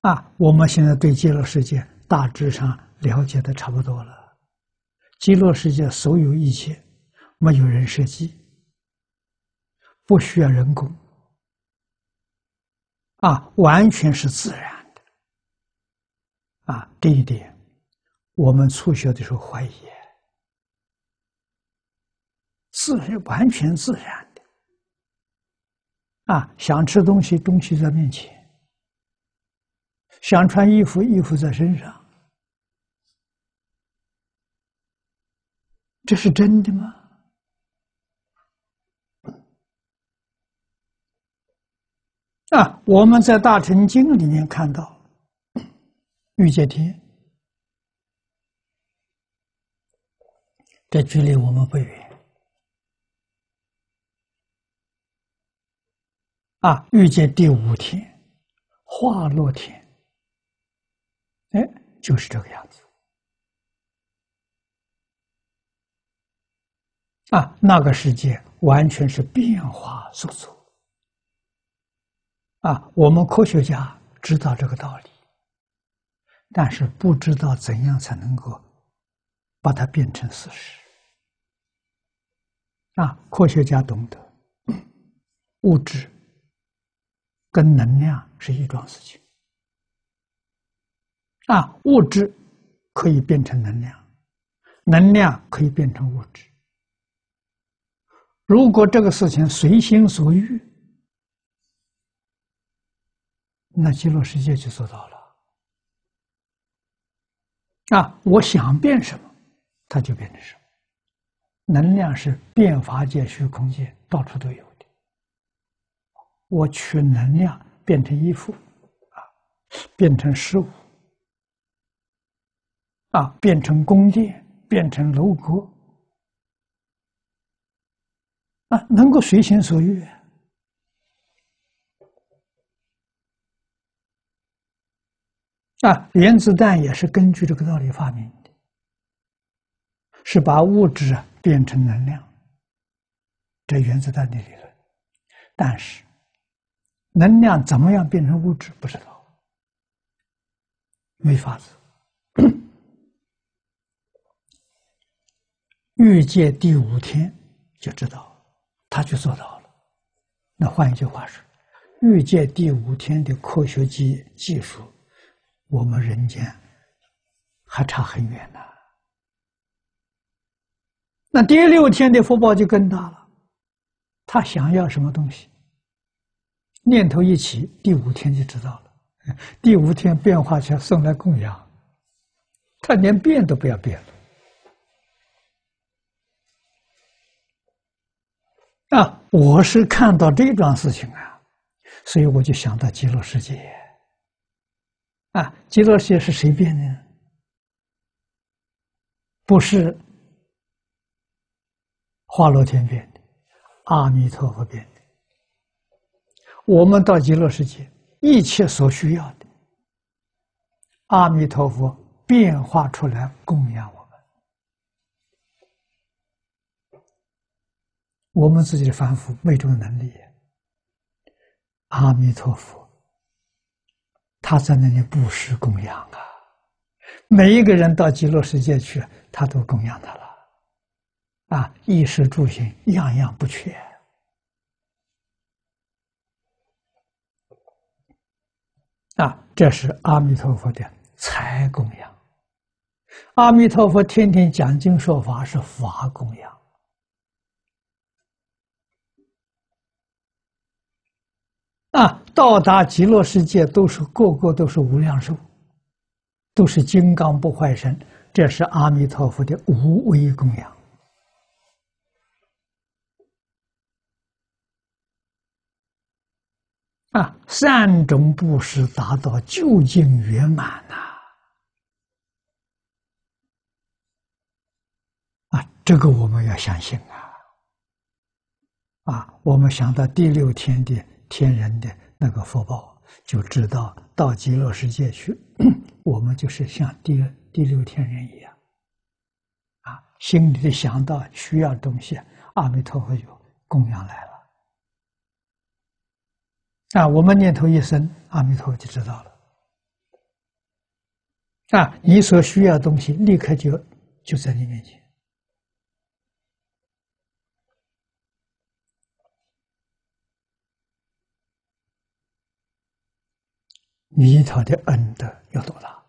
啊我们现在对极乐世界大致上了解的差不多了。极乐世界所有一切，没有人设计，不需要人工，啊，完全是自然的，啊，这一点，我们初学的时候怀疑，自然完全自然的，啊，想吃东西，东西在面前。想穿衣服，衣服在身上，这是真的吗？啊，我们在《大乘经》里面看到，玉界天，这距离我们不远。啊，遇见第五天，化落天。就是这个样子啊！那个世界完全是变化所作啊！我们科学家知道这个道理，但是不知道怎样才能够把它变成事实啊！科学家懂得，物质跟能量是一桩事情。啊，物质可以变成能量，能量可以变成物质。如果这个事情随心所欲，那极乐世界就做到了。啊，我想变什么，它就变成什么。能量是变法界、虚空界到处都有的。我取能量变成衣服，啊，变成食物。啊，变成宫殿，变成楼阁，啊，能够随心所欲。啊，原子弹也是根据这个道理发明的，是把物质变成能量，这原子弹的理论。但是，能量怎么样变成物质，不知道，没法子。欲界第五天就知道，他就做到了。那换一句话说，欲界第五天的科学技技术，我们人间还差很远呢。那第六天的福报就更大了，他想要什么东西，念头一起，第五天就知道了。第五天变化起来送来供养，他连变都不要变了。啊，我是看到这桩事情啊，所以我就想到极乐世界。啊，极乐世界是谁变的？不是花罗天变的，阿弥陀佛变的。我们到极乐世界，一切所需要的，阿弥陀佛变化出来供养我。我们自己的凡夫没这种能力。阿弥陀佛，他在那里布施供养啊，每一个人到极乐世界去，他都供养他了，啊，衣食住行样样不缺，啊，这是阿弥陀佛的财供养。阿弥陀佛天天讲经说法是法供养。啊，到达极乐世界都是个个都是无量寿，都是金刚不坏身，这是阿弥陀佛的无为供养。啊，三种布施达到究竟圆满呐！啊，这个我们要相信啊！啊，我们想到第六天的。天人的那个福报，就知道到极乐世界去，我们就是像第第六天人一样，啊，心里的想到需要东西，阿弥陀佛就供养来了，啊，我们念头一生，阿弥陀佛就知道了，啊，你所需要的东西立刻就就在你面前，弥陀的恩德有多大？